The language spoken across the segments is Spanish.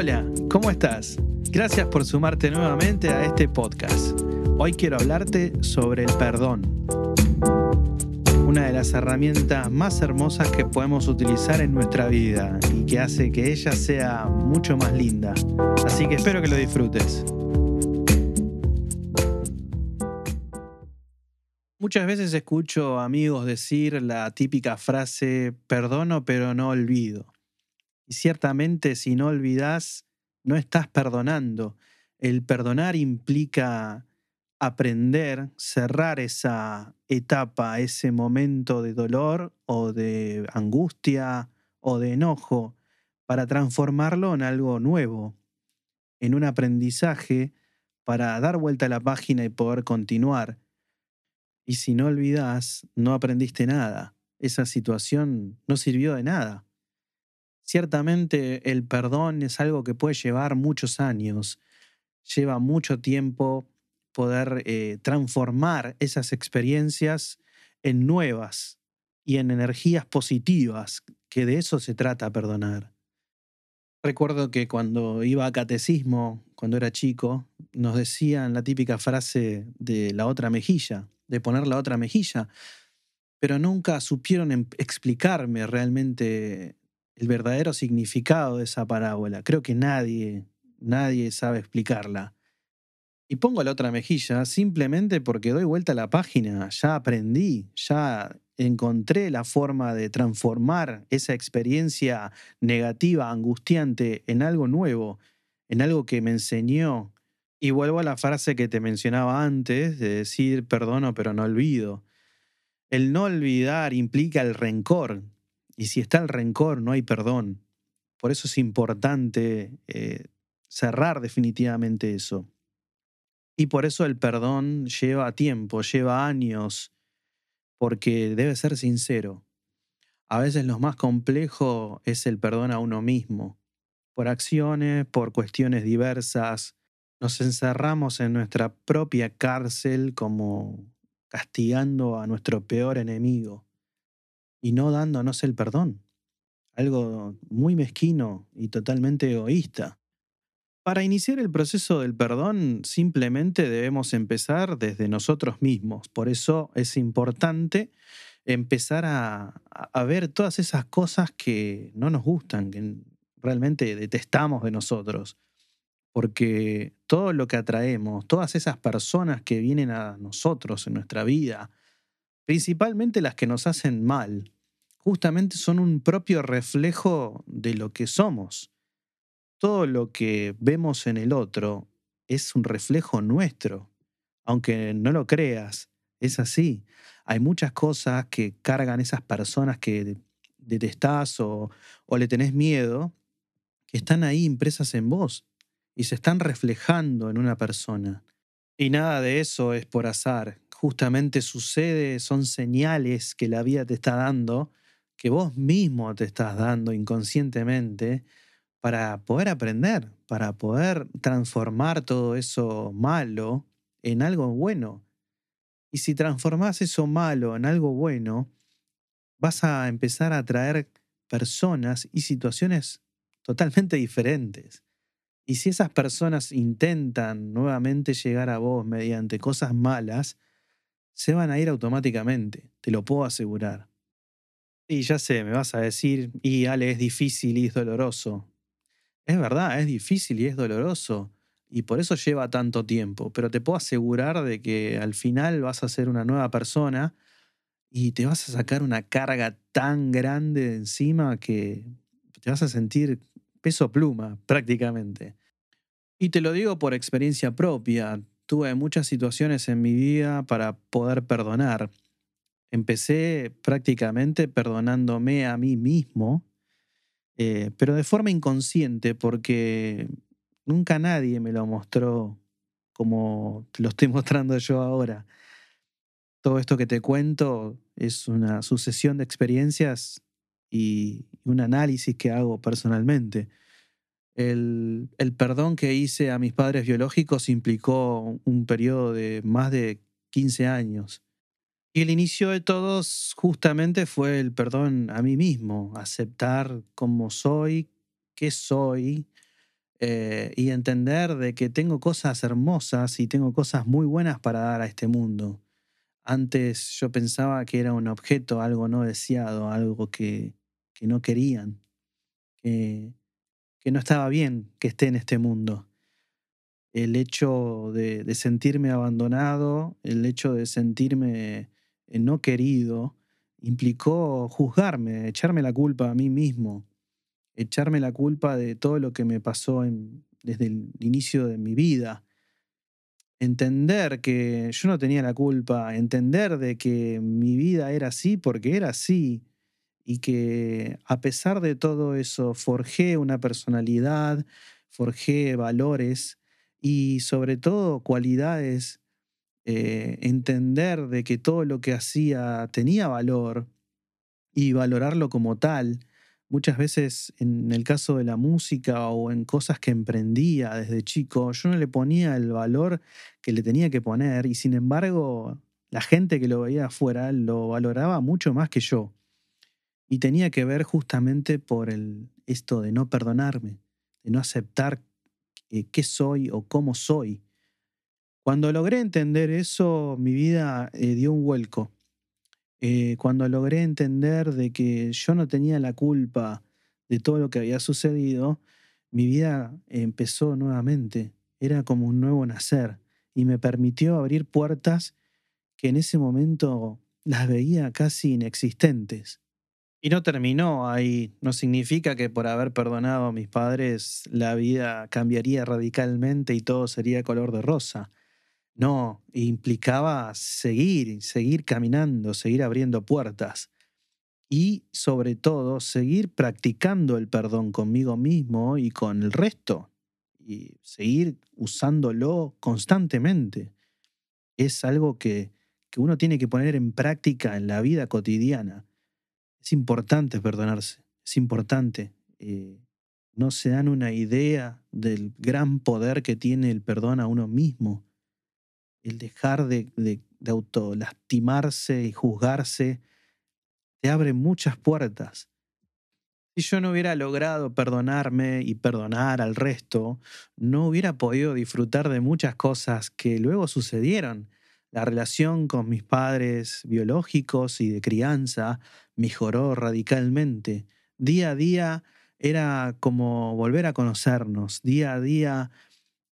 Hola, ¿cómo estás? Gracias por sumarte nuevamente a este podcast. Hoy quiero hablarte sobre el perdón. Una de las herramientas más hermosas que podemos utilizar en nuestra vida y que hace que ella sea mucho más linda. Así que espero que lo disfrutes. Muchas veces escucho amigos decir la típica frase, perdono pero no olvido. Y ciertamente si no olvidas, no estás perdonando. El perdonar implica aprender, cerrar esa etapa, ese momento de dolor o de angustia o de enojo, para transformarlo en algo nuevo, en un aprendizaje para dar vuelta a la página y poder continuar. Y si no olvidas, no aprendiste nada. Esa situación no sirvió de nada. Ciertamente el perdón es algo que puede llevar muchos años, lleva mucho tiempo poder eh, transformar esas experiencias en nuevas y en energías positivas, que de eso se trata perdonar. Recuerdo que cuando iba a catecismo, cuando era chico, nos decían la típica frase de la otra mejilla, de poner la otra mejilla, pero nunca supieron em, explicarme realmente el verdadero significado de esa parábola. Creo que nadie, nadie sabe explicarla. Y pongo la otra mejilla simplemente porque doy vuelta a la página, ya aprendí, ya encontré la forma de transformar esa experiencia negativa, angustiante, en algo nuevo, en algo que me enseñó. Y vuelvo a la frase que te mencionaba antes, de decir perdono pero no olvido. El no olvidar implica el rencor, y si está el rencor, no hay perdón. Por eso es importante eh, cerrar definitivamente eso. Y por eso el perdón lleva tiempo, lleva años, porque debe ser sincero. A veces lo más complejo es el perdón a uno mismo. Por acciones, por cuestiones diversas, nos encerramos en nuestra propia cárcel como castigando a nuestro peor enemigo y no dándonos el perdón. Algo muy mezquino y totalmente egoísta. Para iniciar el proceso del perdón simplemente debemos empezar desde nosotros mismos. Por eso es importante empezar a, a, ver todas esas cosas que no nos gustan, que realmente detestamos de nosotros. Porque todo lo que atraemos, todas esas personas que vienen a nosotros en nuestra vida, principalmente las que nos hacen mal, justamente son un propio reflejo de lo que somos. Todo lo que vemos en el otro es un reflejo nuestro, aunque no lo creas, es así. Hay muchas cosas que cargan esas personas que detestás o, o le tenés miedo, que están ahí impresas en vos y se están reflejando en una persona. Y nada de eso es por azar justamente sucede, son señales que la vida te está dando, que vos mismo te estás dando inconscientemente para poder aprender, para poder transformar todo eso malo en algo bueno. Y si transformás eso malo en algo bueno, vas a empezar a atraer personas y situaciones totalmente diferentes. Y si esas personas intentan nuevamente llegar a vos mediante cosas malas, se van a ir automáticamente, te lo puedo asegurar. Y ya sé, me vas a decir, y Ale, es difícil y es doloroso. Es verdad, es difícil y es doloroso, y por eso lleva tanto tiempo, pero te puedo asegurar de que al final vas a ser una nueva persona y te vas a sacar una carga tan grande de encima que te vas a sentir peso pluma prácticamente. Y te lo digo por experiencia propia tuve muchas situaciones en mi vida para poder perdonar. Empecé prácticamente perdonándome a mí mismo, eh, pero de forma inconsciente porque nunca nadie me lo mostró como lo estoy mostrando yo ahora. Todo esto que te cuento es una sucesión de experiencias y un análisis que hago personalmente. El, perdón que hice a mis padres biológicos implicó un periodo de más de 15 años. Y el inicio de todos justamente fue el perdón a mí mismo, aceptar cómo soy, qué soy, eh, y entender de que tengo cosas hermosas y tengo cosas muy buenas para dar a este mundo. Antes yo pensaba que era un objeto, algo no deseado, algo que, que no querían, que, que no estaba bien que esté en este mundo. El hecho de, sentirme abandonado, el hecho de sentirme eh, no querido, implicó juzgarme, echarme la culpa a mí mismo, echarme la culpa de todo lo que me pasó desde el inicio de mi vida. Entender que yo no tenía la culpa, entender de que mi vida era así porque era así y que a pesar de todo eso forjé una personalidad, forjé valores y sobre todo cualidades, eh, entender de que todo lo que hacía tenía valor y valorarlo como tal muchas veces en el caso de la música o en cosas que emprendía desde chico, yo no le ponía el valor que le tenía que poner y sin embargo la gente que lo veía afuera lo valoraba mucho más que yo. Y tenía que ver justamente por el, esto de no perdonarme, de no aceptar eh, qué soy o cómo soy. Cuando logré entender eso, mi vida eh, dio un vuelco. Eh, cuando logré entender de que yo no tenía la culpa de todo lo que había sucedido, mi vida empezó nuevamente. Era como un nuevo nacer y me permitió abrir puertas que en ese momento las veía casi inexistentes. Y no terminó ahí. No significa que por haber perdonado a mis padres la vida cambiaría radicalmente y todo sería color de rosa. No, implicaba seguir, seguir caminando, seguir abriendo puertas y sobre todo seguir practicando el perdón conmigo mismo y con el resto y seguir usándolo constantemente. Es algo que, que uno tiene que poner en práctica en la vida cotidiana. Es importante perdonarse, es importante. Eh, no se dan una idea del gran poder que tiene el perdón a uno mismo el dejar de, de, de autolastimarse y juzgarse, te abre muchas puertas. Si yo no hubiera logrado perdonarme y perdonar al resto, no hubiera podido disfrutar de muchas cosas que luego sucedieron. La relación con mis padres biológicos y de crianza mejoró radicalmente. Día a día era como volver a conocernos. Día a día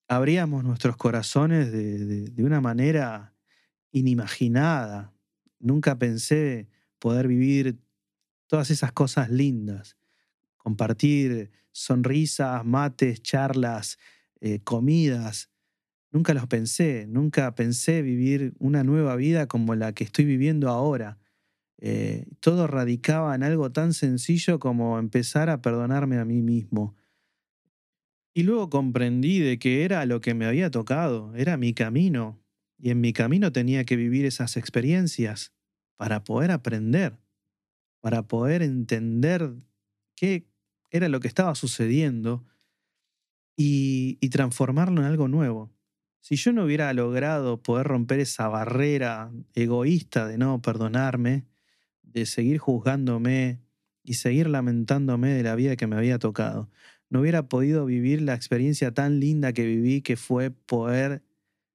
abríamos nuestros corazones de, una manera inimaginada. Nunca pensé poder vivir todas esas cosas lindas, compartir sonrisas, mates, charlas, eh, comidas. Nunca los pensé, nunca pensé vivir una nueva vida como la que estoy viviendo ahora. Eh, todo radicaba en algo tan sencillo como empezar a perdonarme a mí mismo, y luego comprendí de que era lo que me había tocado, era mi camino, y en mi camino tenía que vivir esas experiencias para poder aprender, para poder entender qué era lo que estaba sucediendo y, y transformarlo en algo nuevo. Si yo no hubiera logrado poder romper esa barrera egoísta de no perdonarme, de seguir juzgándome y seguir lamentándome de la vida que me había tocado, no hubiera podido vivir la experiencia tan linda que viví, que fue poder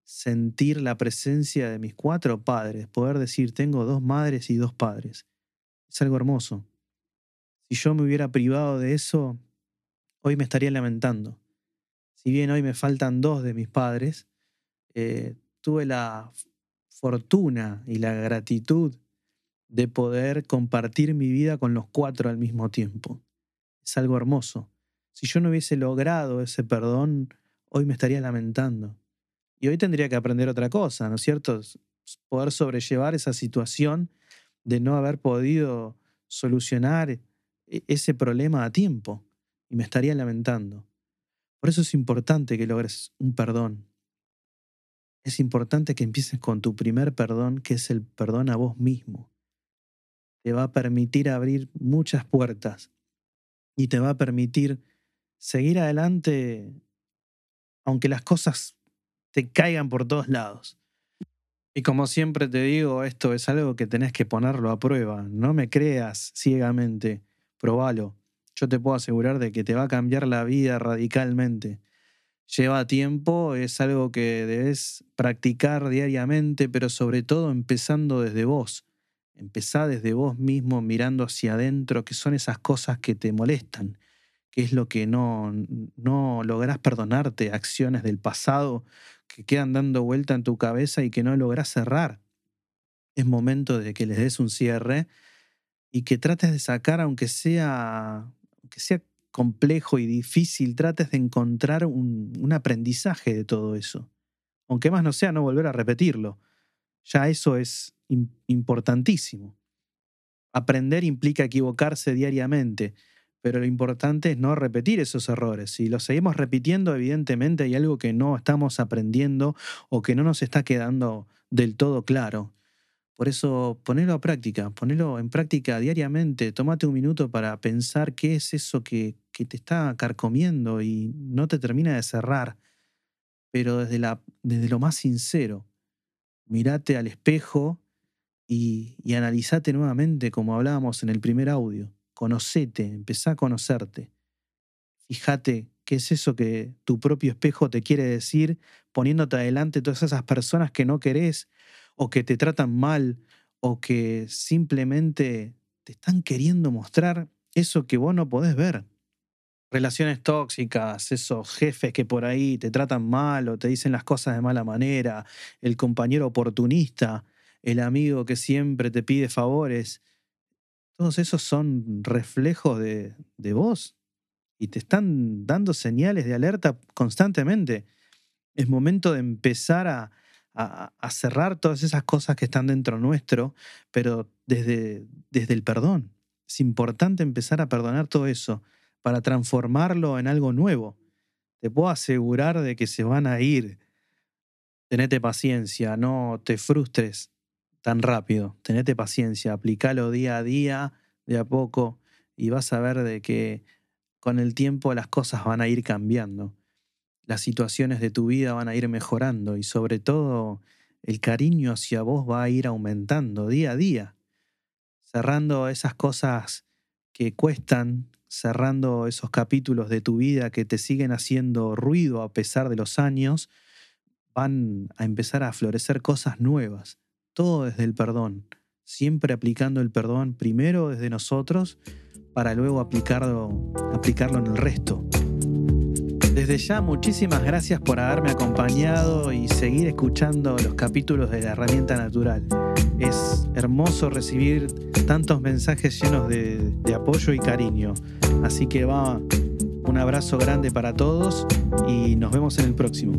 sentir la presencia de mis cuatro padres, poder decir, tengo dos madres y dos padres. Es algo hermoso. Si yo me hubiera privado de eso, hoy me estaría lamentando. Si bien hoy me faltan dos de mis padres, eh, tuve la fortuna y la gratitud de poder compartir mi vida con los cuatro al mismo tiempo. Es algo hermoso. Si yo no hubiese logrado ese perdón, hoy me estaría lamentando. Y hoy tendría que aprender otra cosa, ¿no es cierto? Poder sobrellevar esa situación de no haber podido solucionar e, ese problema a tiempo. Y me estaría lamentando. Por eso es importante que logres un perdón. Es importante que empieces con tu primer perdón, que es el perdón a vos mismo. Te va a permitir abrir muchas puertas y te va a permitir seguir adelante aunque las cosas te caigan por todos lados. Y como siempre te digo, esto es algo que tenés que ponerlo a prueba. No me creas ciegamente, probalo. yo te puedo asegurar de que te va a cambiar la vida radicalmente. Lleva tiempo, es algo que debes practicar diariamente, pero sobre todo empezando desde vos. Empezá desde vos mismo mirando hacia adentro, que son esas cosas que te molestan, que es lo que no, no lográs perdonarte, acciones del pasado que quedan dando vuelta en tu cabeza y que no lográs cerrar. Es momento de que les des un cierre y que trates de sacar, aunque sea, aunque sea complejo y difícil, trates de encontrar un, un aprendizaje de todo eso. Aunque más no sea no volver a repetirlo. Ya eso es importantísimo. Aprender implica equivocarse diariamente, pero lo importante es no repetir esos errores. Si los seguimos repitiendo, evidentemente hay algo que no estamos aprendiendo o que no nos está quedando del todo claro. Por eso, ponelo a práctica, ponelo en práctica diariamente. Tómate un minuto para pensar qué es eso que, que te está carcomiendo y no te termina de cerrar, pero desde, la, desde lo más sincero. Mirate al espejo y, y analizate nuevamente como hablábamos en el primer audio. Conocete, empezá a conocerte. Fíjate qué es eso que tu propio espejo te quiere decir, poniéndote adelante todas esas personas que no querés o que te tratan mal o que simplemente te están queriendo mostrar eso que vos no podés ver. Relaciones tóxicas, esos jefes que por ahí te tratan mal o te dicen las cosas de mala manera, el compañero oportunista, el amigo que siempre te pide favores, todos esos son reflejos de, de vos y te están dando señales de alerta constantemente. Es momento de empezar a, a, cerrar todas esas cosas que están dentro nuestro, pero desde, desde el perdón. Es importante empezar a perdonar todo eso para transformarlo en algo nuevo. Te puedo asegurar de que se van a ir. Tenete paciencia, no te frustres tan rápido. Tenete paciencia, aplicalo día a día, de a poco, y vas a ver de que con el tiempo las cosas van a ir cambiando las situaciones de tu vida van a ir mejorando y sobre todo el cariño hacia vos va a ir aumentando día a día, cerrando esas cosas que cuestan, cerrando esos capítulos de tu vida que te siguen haciendo ruido a pesar de los años, van a empezar a florecer cosas nuevas, todo desde el perdón, siempre aplicando el perdón primero desde nosotros para luego aplicarlo, aplicarlo en el resto. Desde ya, muchísimas gracias por haberme acompañado y seguir escuchando los capítulos de la herramienta natural. Es hermoso recibir tantos mensajes llenos de, apoyo y cariño. Así que va un abrazo grande para todos y nos vemos en el próximo.